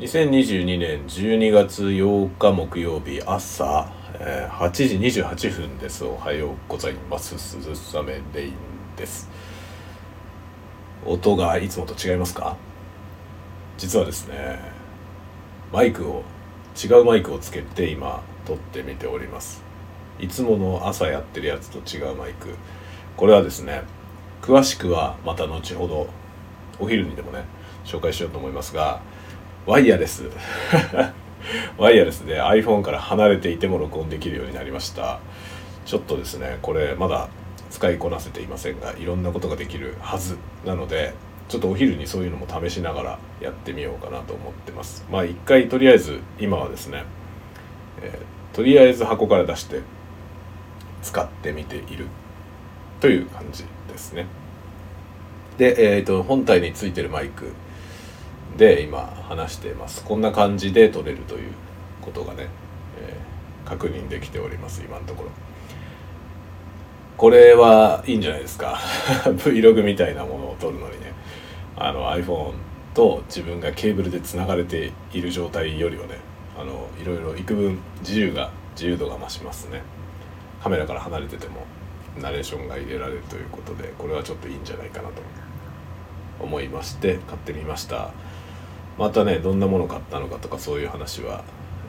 2022年12月8日木曜日朝、えー、8時28分です。おはようございます。鈴雨レインです。音がいつもと違いますか？実はですねマイクを違うマイクをつけて今撮ってみております。いつもの朝やってるやつと違うマイク。これはですね詳しくはまた後ほどお昼にでもね紹介しようと思いますがワイヤレス。ワイヤレスで iPhone から離れていても録音できるようになりました。ちょっとですねこれまだ使いこなせていませんがいろんなことができるはずなのでちょっとお昼にそういうのも試しながらやってみようかなと思ってます。まあ一回とりあえず今はですね、えー、とりあえず箱から出して使ってみている。という感じですね。で、えーと本体についてるマイクで今話しています。こんな感じで撮れるということがね、えー、確認できております。今のところ。これはいいんじゃないですか。Vlog みたいなものを撮るのにね。あの iPhone と自分がケーブルでつながれている状態よりはねあのいろいろ幾分自由が自由度が増しますね。カメラから離れててもナレーションが入れられるということでこれはちょっといいんじゃないかなと思いまして買ってみました。またねどんなもの買ったのかとかそういう話は、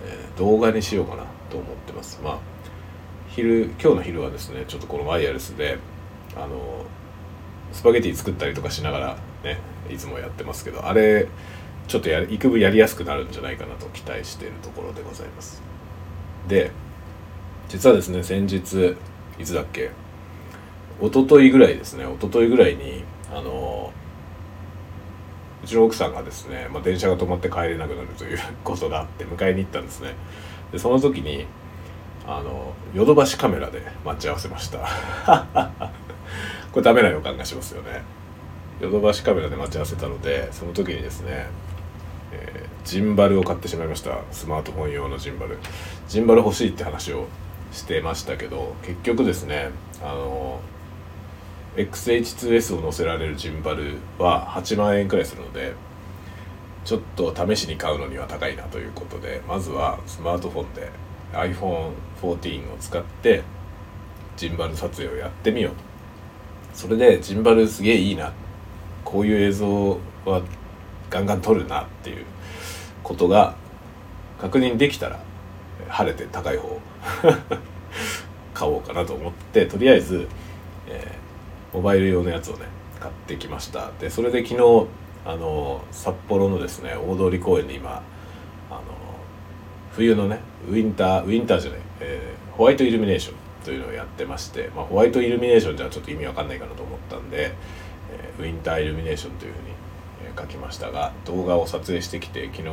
えー、動画にしようかなと思ってます。まあ昼今日の昼はですねちょっとこのワイヤレスであのスパゲティ作ったりとかしながらねいつもやってますけどあれちょっとや幾分やりやすくなるんじゃないかなと期待しているところでございます。で実はですね先日いつだっけ？一昨日ぐらいですね一昨日ぐらいにあのうちの奥さんがですね、まあ、電車が止まって帰れなくなるという ことがあって迎えに行ったんですね。でその時にあのヨドバシカメラで待ち合わせました。これダメな予感がしますよね。ヨドバシカメラで待ち合わせたのでその時にですね、えー、ジンバルを買ってしまいました。スマートフォン用のジンバル。ジンバル欲しいって話をしてましたけど結局ですねあの XH2S を載せられるジンバルは8万円くらいするのでちょっと試しに買うのには高いなということでまずはスマートフォンで iPhone14 を使ってジンバル撮影をやってみようと。それでジンバルすげえいいな。こういう映像はガンガン撮るなっていうことが確認できたら晴れて高い方 買おうかなと思ってとりあえず、えモバイル用のやつをね買ってきました。でそれで昨日あの札幌のですね大通公園で今あの冬のねウィンターウィンターじゃない、えー、ホワイトイルミネーションというのをやってまして、まあ、ホワイトイルミネーションじゃちょっと意味わかんないかなと思ったんで、えー、ウィンターイルミネーションというふうに、え、書きましたが動画を撮影してきて昨日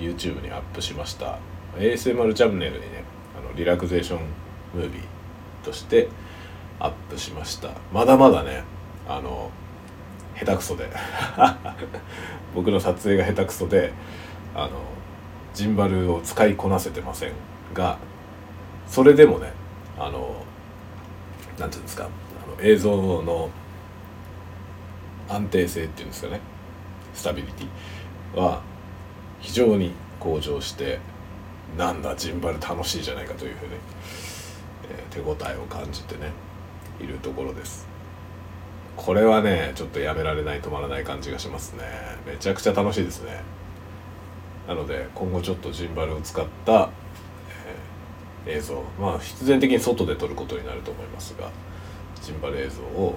YouTube にアップしました。ASMR チャンネルにねあのリラクゼーションムービーとしてアップしました。まだまだねあの下手くそで。僕の撮影が下手くそであのジンバルを使いこなせてませんがそれでもねあのなんていうんですかあの映像の安定性っていうんですかねスタビリティは非常に向上してなんだジンバル楽しいじゃないかというふうに、えー、手応えを感じてね。いるところです。これはねちょっとやめられない止まらない感じがしますね。めちゃくちゃ楽しいですね。なので今後ちょっとジンバルを使った、えー、映像まあ必然的に外で撮ることになると思いますがジンバル映像を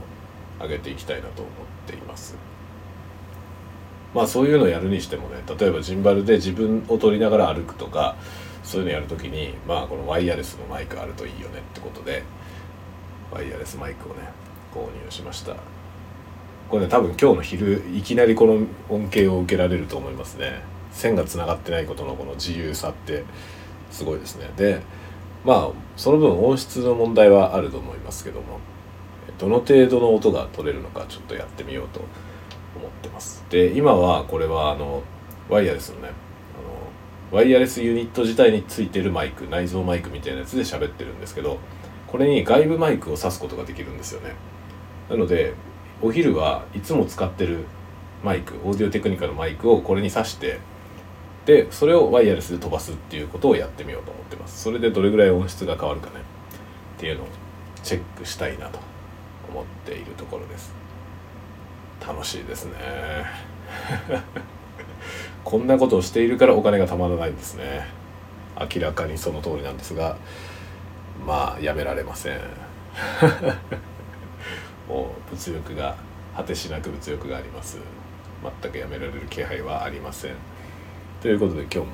上げていきたいなと思っています。まあそういうのをやるにしてもね例えばジンバルで自分を撮りながら歩くとかそういうのやるときにまあこのワイヤレスのマイクあるといいよねってことでワイヤレスマイクをね購入しました。これね多分今日の昼いきなりこの恩恵を受けられると思いますね。線がつながってないことのこの自由さってすごいですね。でまあその分音質の問題はあると思いますけどもどの程度の音が取れるのかちょっとやってみようと思ってます。で今はこれはあのワイヤレスのねあのワイヤレスユニット自体についてるマイク内蔵マイクみたいなやつで喋ってるんですけどこれに外部マイクを挿すことができるんですよね。なのでお昼はいつも使ってるマイクオーディオテクニカのマイクをこれに挿してでそれをワイヤレスで飛ばすっていうことをやってみようと思ってます。それでどれぐらい音質が変わるかね。っていうのをチェックしたいなと思っているところです。楽しいですね。こんなことをしているからお金がたまらないんですね。明らかにその通りなんですがまあやめられません。もう物欲が果てしなく物欲があります。全くやめられる気配はありません。ということで今日も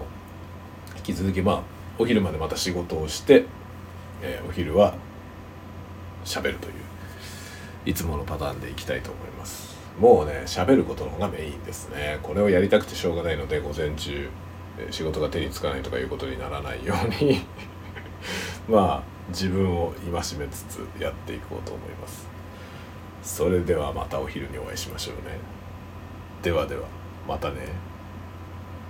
引き続きまあお昼までまた仕事をして、えー、お昼は喋るといういつものパターンでいきたいと思います。もうね喋ることの方がメインですね。これをやりたくてしょうがないので午前中仕事が手につかないとかいうことにならないように。まあ自分を戒めつつやっていこうと思います。それではまたお昼にお会いしましょうね。ではではまたね。